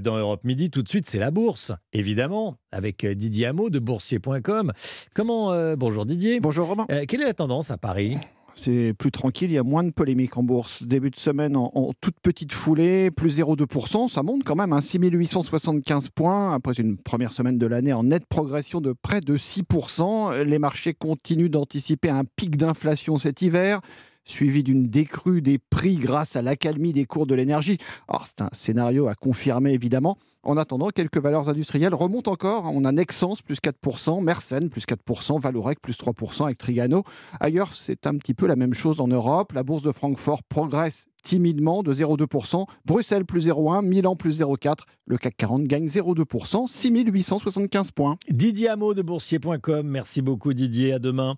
Dans Europe Midi, tout de suite, c'est la bourse, évidemment, avec Didier Hameau de boursier.com. Comment euh, Bonjour Didier. Bonjour Romain. Euh, quelle est la tendance à Paris? C'est plus tranquille, il y a moins de polémiques en bourse. Début de semaine en, toute petite foulée, plus 0,2%, ça monte quand même, hein, 6875 points, après une première semaine de l'année en nette progression de près de 6%. Les marchés continuent d'anticiper un pic d'inflation cet hiver suivi d'une décrue des prix grâce à l'accalmie des cours de l'énergie. Alors c'est un scénario à confirmer évidemment. En attendant, quelques valeurs industrielles remontent encore. On a Nexens plus 4%, Mersenne plus 4%, Valorec plus 3% avec Trigano. Ailleurs, c'est un petit peu la même chose en Europe. La bourse de Francfort progresse timidement de 0,2%. Bruxelles plus 0,1, Milan plus 0,4. Le CAC 40 gagne 0,2%, 6875 points. Didier Hameau de boursier.com. Merci beaucoup Didier, à demain.